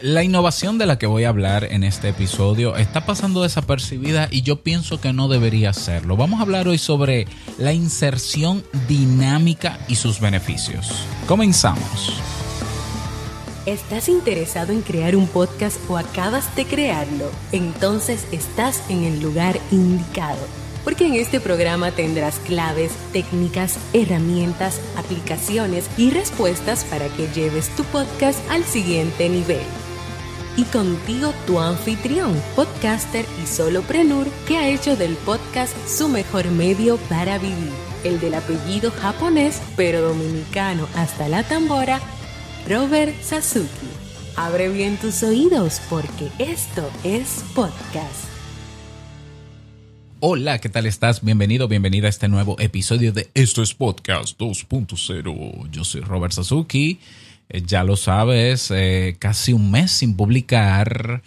La innovación de la que voy a hablar en este episodio está pasando desapercibida y yo pienso que no debería serlo. Vamos a hablar hoy sobre la inserción dinámica y sus beneficios. Comenzamos. ¿Estás interesado en crear un podcast o acabas de crearlo? Entonces estás en el lugar indicado porque en este programa tendrás claves, técnicas, herramientas, aplicaciones y respuestas para que lleves tu podcast al siguiente nivel. Y contigo tu anfitrión, podcaster y soloprenur que ha hecho del podcast su mejor medio para vivir, el del apellido japonés pero dominicano hasta la tambora, Robert Sasuki. Abre bien tus oídos porque esto es podcast. Hola, ¿qué tal estás? Bienvenido, bienvenida a este nuevo episodio de Esto es Podcast 2.0. Yo soy Robert Sasuki. Eh, ya lo sabes, eh, casi un mes sin publicar.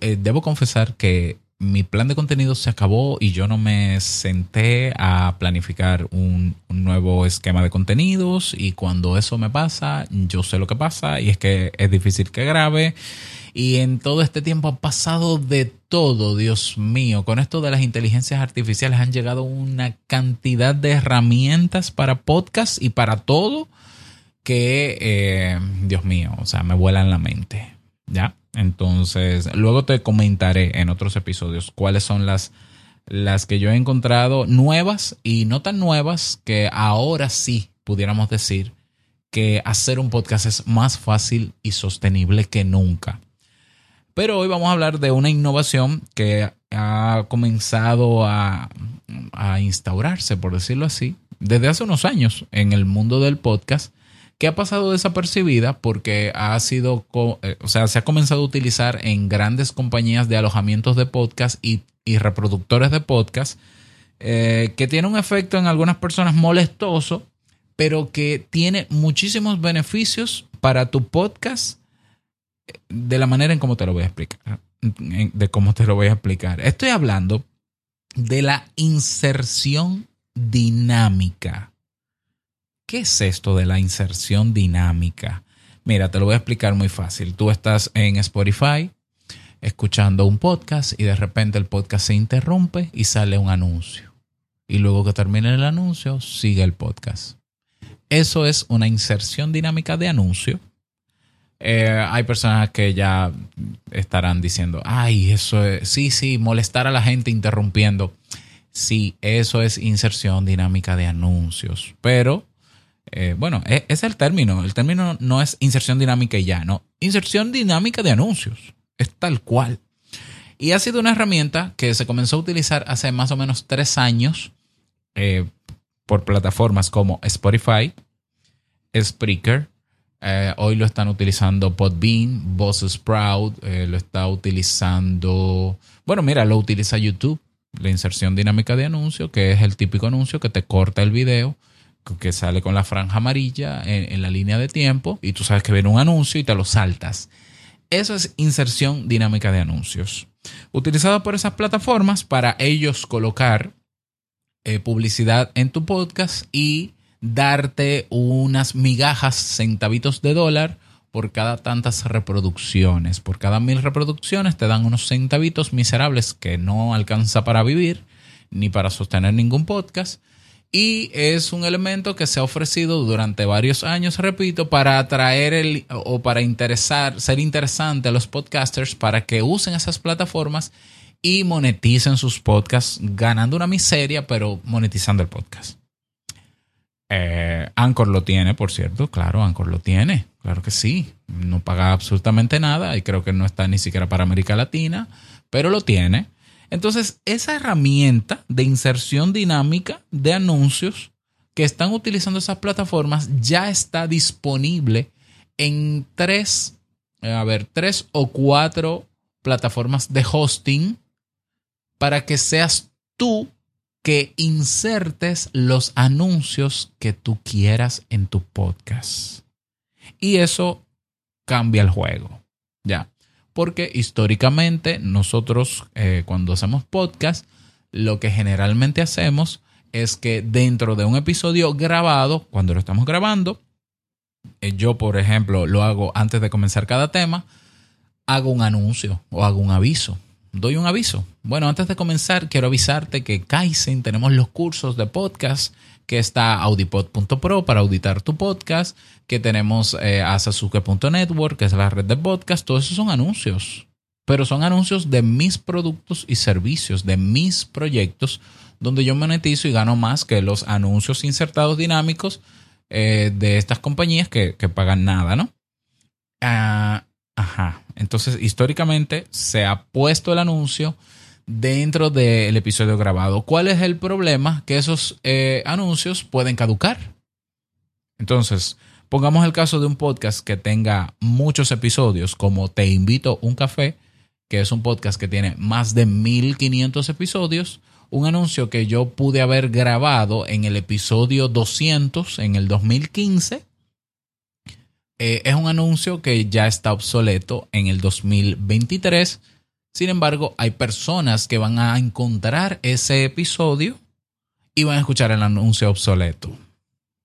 Eh, debo confesar que mi plan de contenido se acabó y yo no me senté a planificar un, un, nuevo esquema de contenidos y cuando eso me pasa, yo sé lo que pasa y es que es difícil que grabe y en todo este tiempo ha pasado de todo, Dios mío. Con esto de las inteligencias artificiales han llegado una cantidad de herramientas para podcast y para todo que, eh, Dios mío, o sea, me vuelan la mente. ¿Ya? Entonces, luego te comentaré en otros episodios cuáles son las, las que yo he encontrado nuevas y no tan nuevas que ahora sí pudiéramos decir que hacer un podcast es más fácil y sostenible que nunca. Pero hoy vamos a hablar de una innovación que ha comenzado a, instaurarse, por decirlo así, desde hace unos años en el mundo del podcast, que ha pasado desapercibida porque ha sido, eh, o sea, se ha comenzado a utilizar en grandes compañías de alojamientos de podcast y, reproductores de podcast, eh, que tiene un efecto en algunas personas molestoso, pero que tiene muchísimos beneficios para tu podcast de la manera en cómo te lo voy a explicar. De cómo te lo voy a explicar. Estoy hablando de la inserción dinámica. ¿Qué es esto de la inserción dinámica? Mira, te lo voy a explicar muy fácil. Tú estás en Spotify escuchando un podcast y de repente el podcast se interrumpe y sale un anuncio. Y luego que termine el anuncio, sigue el podcast. Eso es una inserción dinámica de anuncio eh, hay personas que ya estarán diciendo, ay, eso es, sí, sí, molestar a la gente interrumpiendo. Sí, eso es inserción dinámica de anuncios. Pero, eh, bueno, e, es, el término. El término no es inserción dinámica y ya, no. Inserción dinámica de anuncios. Es tal cual. Y ha sido una herramienta que se comenzó a utilizar hace más o menos tres años eh, por plataformas como Spotify, Spreaker, eh, hoy lo están utilizando Podbean, Boss Sprout, lo está utilizando. Bueno, mira, lo utiliza YouTube, la inserción dinámica de anuncio, que es el típico anuncio que te corta el video, que sale con la franja amarilla en, la línea de tiempo, y tú sabes que viene un anuncio y te lo saltas. Eso es inserción dinámica de anuncios. Utilizado por esas plataformas para ellos colocar eh, publicidad en tu podcast y darte unas migajas, centavitos de dólar por cada tantas reproducciones. Por cada mil reproducciones te dan unos centavitos miserables que no alcanza para vivir ni para sostener ningún podcast. Y es un elemento que se ha ofrecido durante varios años, repito, para atraer el, o para interesar, ser interesante a los podcasters para que usen esas plataformas y moneticen sus podcasts, ganando una miseria, pero monetizando el podcast. Eh, Anchor lo tiene, por cierto, claro, Anchor lo tiene, claro que sí, no paga absolutamente nada y creo que no está ni siquiera para América Latina, pero lo tiene. Entonces, esa herramienta de inserción dinámica de anuncios que están utilizando esas plataformas ya está disponible en tres, eh, a ver, tres o cuatro plataformas de hosting para que seas tú que insertes los anuncios que tú quieras en tu podcast. Y eso cambia el juego, ¿ya? Porque históricamente nosotros eh, cuando hacemos podcast, lo que generalmente hacemos es que dentro de un episodio grabado, cuando lo estamos grabando, eh, yo, por ejemplo, lo hago antes de comenzar cada tema, hago un anuncio o hago un aviso. Doy un aviso. Bueno, antes de comenzar, quiero avisarte que Kaizen tenemos los cursos de podcast que está audipod.pro para auditar tu podcast, que tenemos eh, asasuke.network, que es la red de podcast. Todos esos son anuncios, pero son anuncios de mis productos y servicios, de mis proyectos, donde yo monetizo y gano más que los anuncios insertados dinámicos eh, de estas compañías que, pagan nada, ¿no? Ah, ajá. Entonces, históricamente se ha puesto el anuncio dentro del episodio grabado. ¿Cuál es el problema? Que esos eh, anuncios pueden caducar. Entonces, pongamos el caso de un podcast que tenga muchos episodios, como Te invito un café, que es un podcast que tiene más de 1500 episodios un anuncio que yo pude haber grabado en el episodio 200 en el 2015. Eh, es un anuncio que ya está obsoleto en el 2023. Sin embargo, hay personas que van a encontrar ese episodio y van a escuchar el anuncio obsoleto.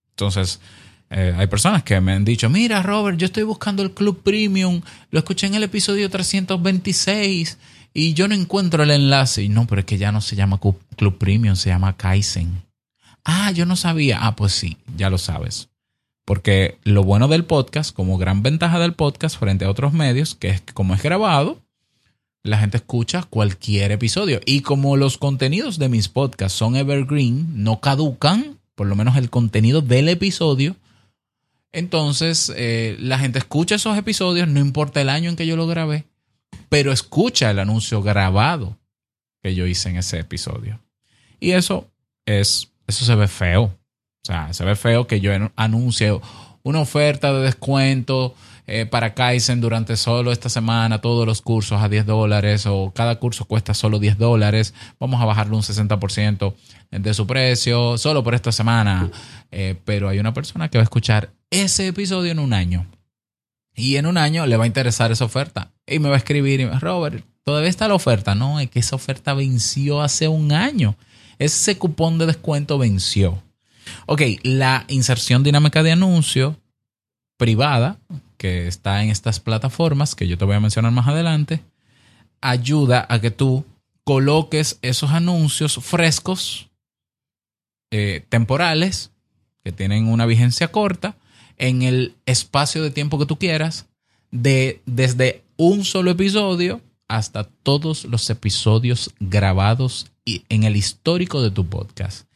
Entonces, eh, hay personas que me han dicho, mira Robert, yo estoy buscando el Club Premium, lo escuché en el episodio 326 y yo no encuentro el enlace. Y no, pero es que ya no se llama Club Premium, se llama Kaizen. Ah, yo no sabía. Ah, pues sí, ya lo sabes. Porque lo bueno del podcast, como gran ventaja del podcast frente a otros medios, que es que como es grabado, la gente escucha cualquier episodio. Y como los contenidos de mis podcasts son evergreen, no caducan, por lo menos el contenido del episodio, entonces eh, la gente escucha esos episodios, no importa el año en que yo lo grabé, pero escucha el anuncio grabado que yo hice en ese episodio. Y eso es, eso se ve feo. O sea, se ve feo que yo anuncie una oferta de descuento eh, para Kaizen durante solo esta semana, todos los cursos a 10 dólares o cada curso cuesta solo 10 dólares. Vamos a bajarle un 60% de su precio solo por esta semana. Eh, pero hay una persona que va a escuchar ese episodio en un año. Y en un año le va a interesar esa oferta. Y me va a escribir y me Robert, todavía está la oferta. No, es que esa oferta venció hace un año. Ese cupón de descuento venció. Ok, la inserción dinámica de anuncio privada, que está en estas plataformas, que yo te voy a mencionar más adelante, ayuda a que tú coloques esos anuncios frescos, eh, temporales, que tienen una vigencia corta, en el espacio de tiempo que tú quieras, de, desde un solo episodio hasta todos los episodios grabados en el histórico de tu podcast.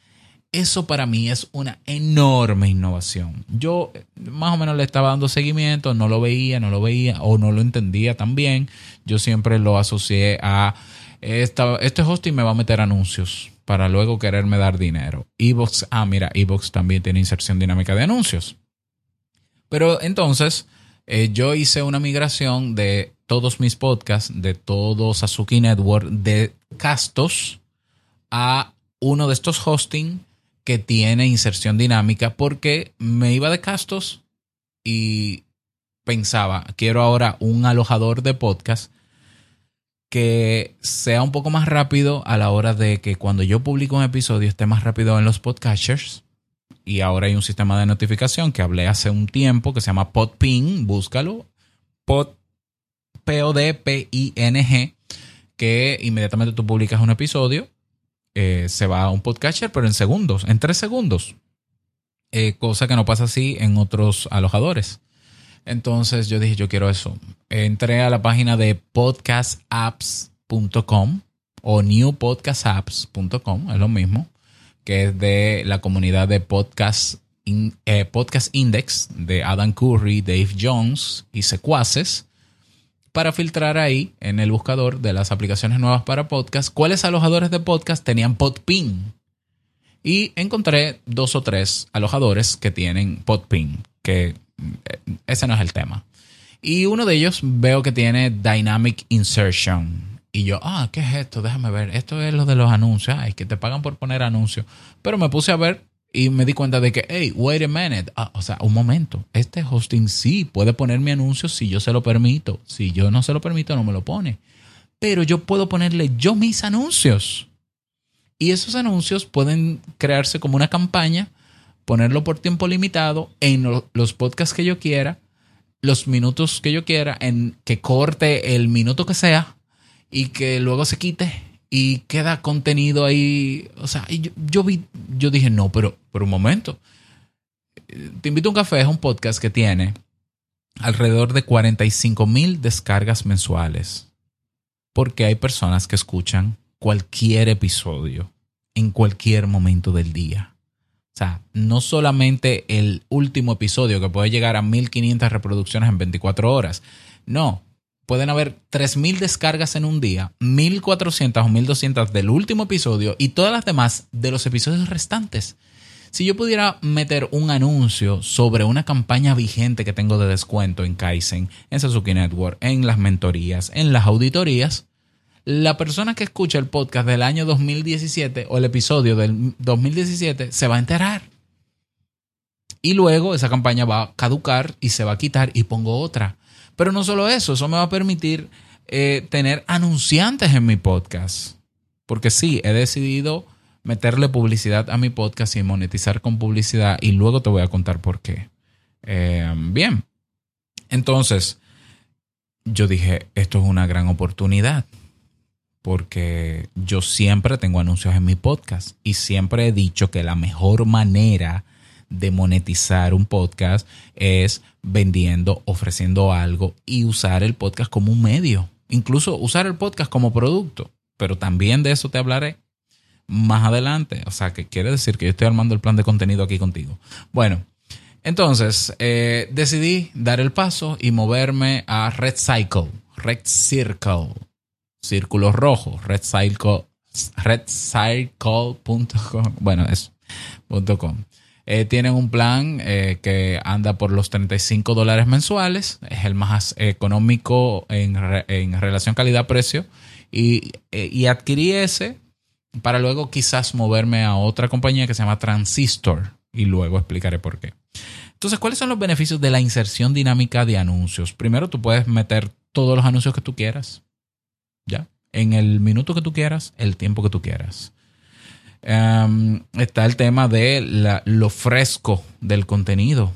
Eso para mí es una enorme innovación. Yo eh, más o menos le estaba dando seguimiento, no lo veía, no lo veía o no lo entendía tan bien. Yo siempre lo asocié a esta, este hosting me va a meter anuncios para luego quererme dar dinero. Evox, ah, mira, Evox también tiene inserción dinámica de anuncios. Pero entonces eh, yo hice una migración de todos mis podcasts, de todo Sasuke Network, de Castos a uno de estos hosting que tiene inserción dinámica porque me iba de Castos y pensaba, quiero ahora un alojador de podcast que sea un poco más rápido a la hora de que cuando yo publico un episodio esté más rápido en los podcasters. Y ahora hay un sistema de notificación que hablé hace un tiempo que se llama Podping, búscalo, Pod, P-O-D-P-I-N-G, que inmediatamente tú publicas un episodio, eh, se va a un podcatcher, pero en segundos, en tres segundos, eh, cosa que no pasa así en otros alojadores. Entonces yo dije, yo quiero eso. Entré a la página de podcastapps.com o newpodcastapps.com, es lo mismo que es de la comunidad de podcast, eh, podcast Index de Adam Curry, Dave Jones y secuaces para filtrar ahí en el buscador de las aplicaciones nuevas para podcast cuáles alojadores de podcast tenían Podpin. Y encontré dos o tres alojadores que tienen Podpin, que eh, ese no es el tema. Y uno de ellos veo que tiene Dynamic Insertion. Y yo, ah, ¿qué es esto? Déjame ver. Esto es lo de los anuncios. Ay, que te pagan por poner anuncios. Pero me puse a ver y me di cuenta de que, hey, wait a minute. Ah, o sea, un momento. Este hosting sí puede poner mi anuncio si yo se lo permito. Si yo no se lo permito, no me lo pone. Pero yo puedo ponerle yo mis anuncios. Y esos anuncios pueden crearse como una campaña ponerlo por tiempo limitado en los podcasts que yo quiera, los minutos que yo quiera, en que corte el minuto que sea y que luego se quite y queda contenido ahí. O sea, yo, vi, yo dije, no, pero, pero un momento. Te invito a un café, es un podcast que tiene alrededor de 45 mil descargas mensuales. Porque hay personas que escuchan cualquier episodio en cualquier momento del día. O sea, no solamente el último episodio que puede llegar a 1500 reproducciones en 24 horas. No, pueden haber 3000 descargas en un día, 1400 o 1200 del último episodio y todas las demás de los episodios restantes. Si yo pudiera meter un anuncio sobre una campaña vigente que tengo de descuento en Kaizen, en Suzuki Network, en las mentorías, en las auditorías, la persona que escucha el podcast del año 2017 o el episodio del 2017 se va a enterar. Y luego esa campaña va a caducar y se va a quitar y pongo otra. Pero no solo eso, eso me va a permitir eh, tener anunciantes en mi podcast. Porque sí, he decidido meterle publicidad a mi podcast y monetizar con publicidad y luego te voy a contar por qué. Eh, bien, entonces yo dije, esto es una gran oportunidad porque yo siempre tengo anuncios en mi podcast y siempre he dicho que la mejor manera de monetizar un podcast es vendiendo, ofreciendo algo y usar el podcast como un medio, incluso usar el podcast como producto, pero también de eso te hablaré más adelante. O sea, que quiere decir que yo estoy armando el plan de contenido aquí contigo. Bueno, entonces eh, decidí dar el paso y moverme a Red Cycle, Red Circle círculo rojo, redcycle, redcycle.com. Bueno, es .com. Eh, tienen un plan eh, que anda por los 35 dólares mensuales. Es el más económico en, relación calidad-precio. Y, eh, y, adquirí ese para luego quizás moverme a otra compañía que se llama Transistor. Y luego explicaré por qué. Entonces, ¿cuáles son los beneficios de la inserción dinámica de anuncios? Primero, tú puedes meter todos los anuncios que tú quieras. ¿ya? En el minuto que tú quieras, el tiempo que tú quieras. Em, está el tema de lo fresco del contenido.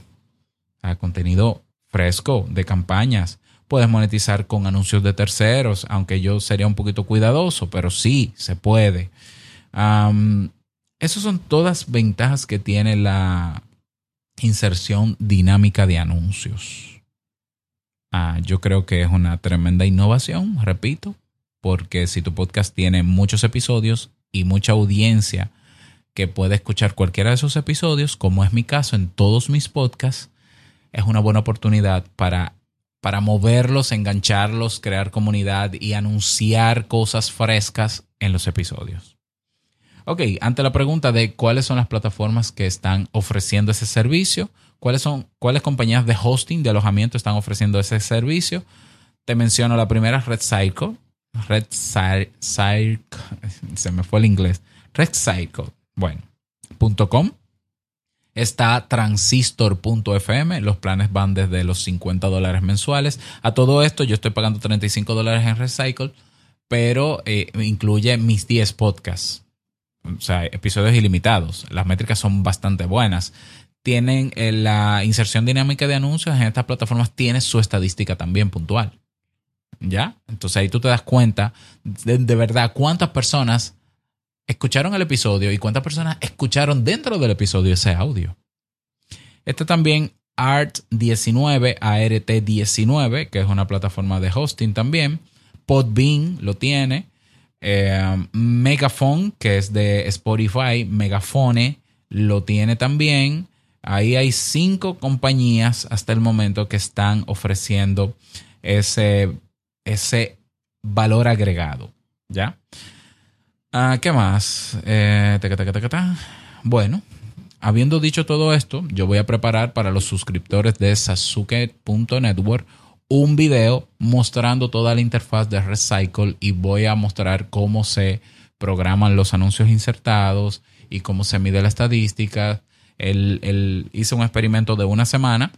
Contenido fresco de campañas. Puedes monetizar con anuncios de terceros, aunque yo sería un poquito cuidadoso, pero sí se puede. esas son todas ventajas que tiene la inserción dinámica de anuncios. Ah, yo creo que es una tremenda innovación, repito, porque si tu podcast tiene muchos episodios y mucha audiencia que puede escuchar cualquiera de esos episodios, como es mi caso en todos mis podcasts, es una buena oportunidad para, para moverlos, engancharlos, crear comunidad y anunciar cosas frescas en los episodios. Ok, ante la pregunta de cuáles son las plataformas que están ofreciendo ese servicio, cuáles son, cuáles compañías de hosting, de alojamiento están ofreciendo ese servicio, te menciono la primera, RedCycle, Red se me fue el inglés. Red bueno. Está transistor.fm, los planes van desde los 50 dólares mensuales. A todo esto yo estoy pagando 35 dólares en Recycle, pero eh, incluye mis 10 podcasts, o sea, episodios ilimitados. Las métricas son bastante buenas. Tienen eh, la inserción dinámica de anuncios en estas plataformas, tiene su estadística también puntual. ¿Ya? Entonces ahí tú te das cuenta de, verdad cuántas personas escucharon el episodio y cuántas personas escucharon dentro del episodio ese audio. Este también Art19, ART19, que es una plataforma de hosting también. Podbean lo tiene. Eh, Megaphone, que es de Spotify, Megafone lo tiene también. Ahí hay cinco compañías hasta el momento que están ofreciendo ese ese valor agregado. ¿Ya? Ah, ¿Qué más? Eh, bueno, habiendo dicho todo esto, yo voy a preparar para los suscriptores de Sasuke.network un video mostrando toda la interfaz de Recycle y voy a mostrar cómo se programan los anuncios insertados y cómo se mide la estadística. Él, hice un experimento de una semana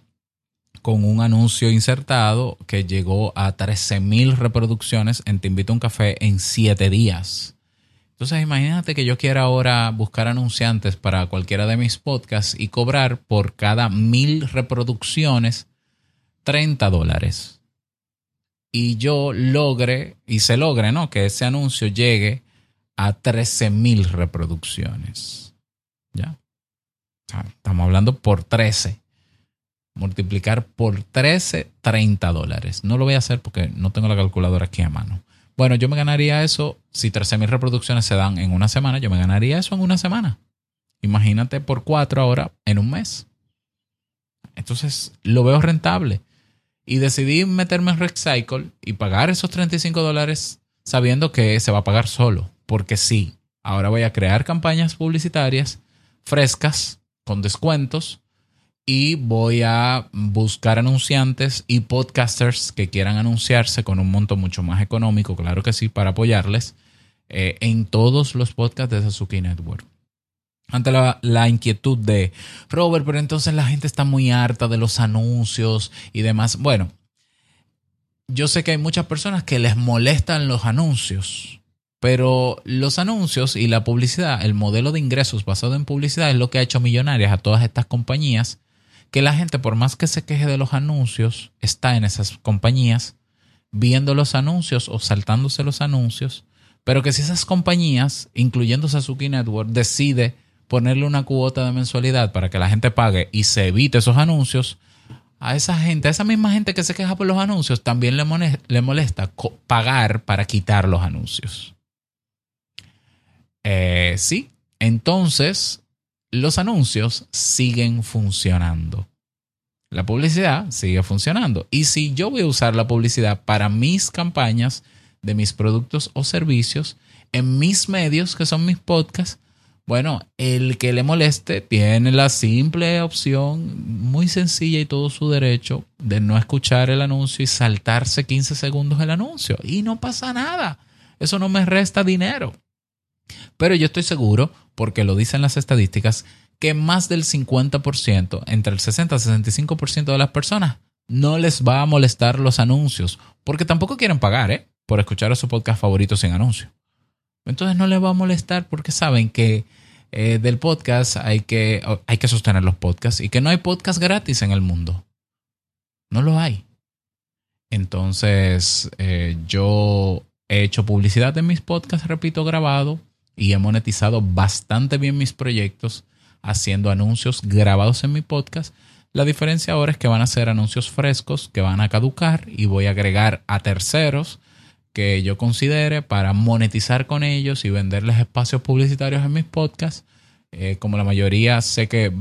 con un anuncio insertado que llegó a 13.000 reproducciones en Te invito a un café en 7 días. Entonces imagínate que yo quiera ahora buscar anunciantes para cualquiera de mis podcasts y cobrar por cada mil reproducciones 30 dólares. Y yo logre, y se logre, ¿no? Que ese anuncio llegue a 13 mil reproducciones. ¿Ya? Estamos hablando por 13. Multiplicar por 13, 30 dólares. No lo voy a hacer porque no tengo la calculadora aquí a mano. Bueno, yo me ganaría eso, si 13 mil reproducciones se dan en una semana, yo me ganaría eso en una semana. Imagínate por cuatro ahora en un mes. Entonces, lo veo rentable. Y decidí meterme en Recycle y pagar esos 35 dólares sabiendo que se va a pagar solo. Porque sí, ahora voy a crear campañas publicitarias frescas, con descuentos, y voy a buscar anunciantes y podcasters que quieran anunciarse con un monto mucho más económico, claro que sí, para apoyarles eh, en todos los podcasts de Sasuke Network. Ante la, la, inquietud de Robert, pero entonces la gente está muy harta de los anuncios y demás. Bueno, yo sé que hay muchas personas que les molestan los anuncios, pero los anuncios y la publicidad, el modelo de ingresos basado en publicidad es lo que ha hecho millonarias a todas estas compañías que la gente, por más que se queje de los anuncios, está en esas compañías viendo los anuncios o saltándose los anuncios, pero que si esas compañías, incluyendo Sasuke Network, decide ponerle una cuota de mensualidad para que la gente pague y se evite esos anuncios, a esa gente, a esa misma gente que se queja por los anuncios, también le molesta, le molesta pagar para quitar los anuncios. Eh, sí, entonces los anuncios siguen funcionando. La publicidad sigue funcionando. Y si yo voy a usar la publicidad para mis campañas de mis productos o servicios en mis medios, que son mis podcasts, bueno, el que le moleste tiene la simple opción, muy sencilla y todo su derecho, de no escuchar el anuncio y saltarse 15 segundos el anuncio. Y no pasa nada. Eso no me resta dinero. Pero yo estoy seguro, porque lo dicen las estadísticas, que más del 50%, entre el 60 y 65% de las personas, no les va a molestar los anuncios, porque tampoco quieren pagar, ¿eh? Por escuchar a su podcast favorito sin anuncio. Entonces no les va a molestar porque saben que eh, del podcast hay que, hay que sostener los podcasts y que no hay podcast gratis en el mundo. No lo hay. Entonces eh, yo he hecho publicidad en mis podcasts, repito, grabado y he monetizado bastante bien mis proyectos haciendo anuncios grabados en mi podcast. La diferencia ahora es que van a ser anuncios frescos que van a caducar y voy a agregar a terceros que yo considere para monetizar con ellos y venderles espacios publicitarios en mis podcasts. Eh, como la mayoría sé que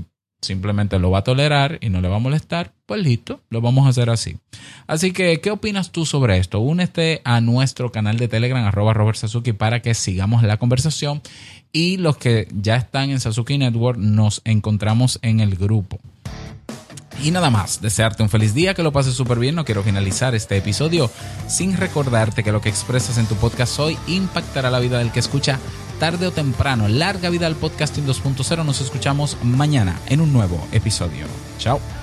simplemente lo va a tolerar y no le va a molestar, pues listo, lo vamos a hacer así. Así que, ¿qué opinas tú sobre esto? Únete a nuestro canal de Telegram, arroba Robert Sasuki, para que sigamos la conversación. Y los que ya están en Sasuki Network, nos encontramos en el grupo. Y nada más, desearte un feliz día, que lo pases súper bien. No quiero finalizar este episodio sin recordarte que lo que expresas en tu podcast hoy impactará la vida del que escucha tarde o temprano. Larga vida al podcasting 2.0. Nos escuchamos mañana en un nuevo episodio. Chao.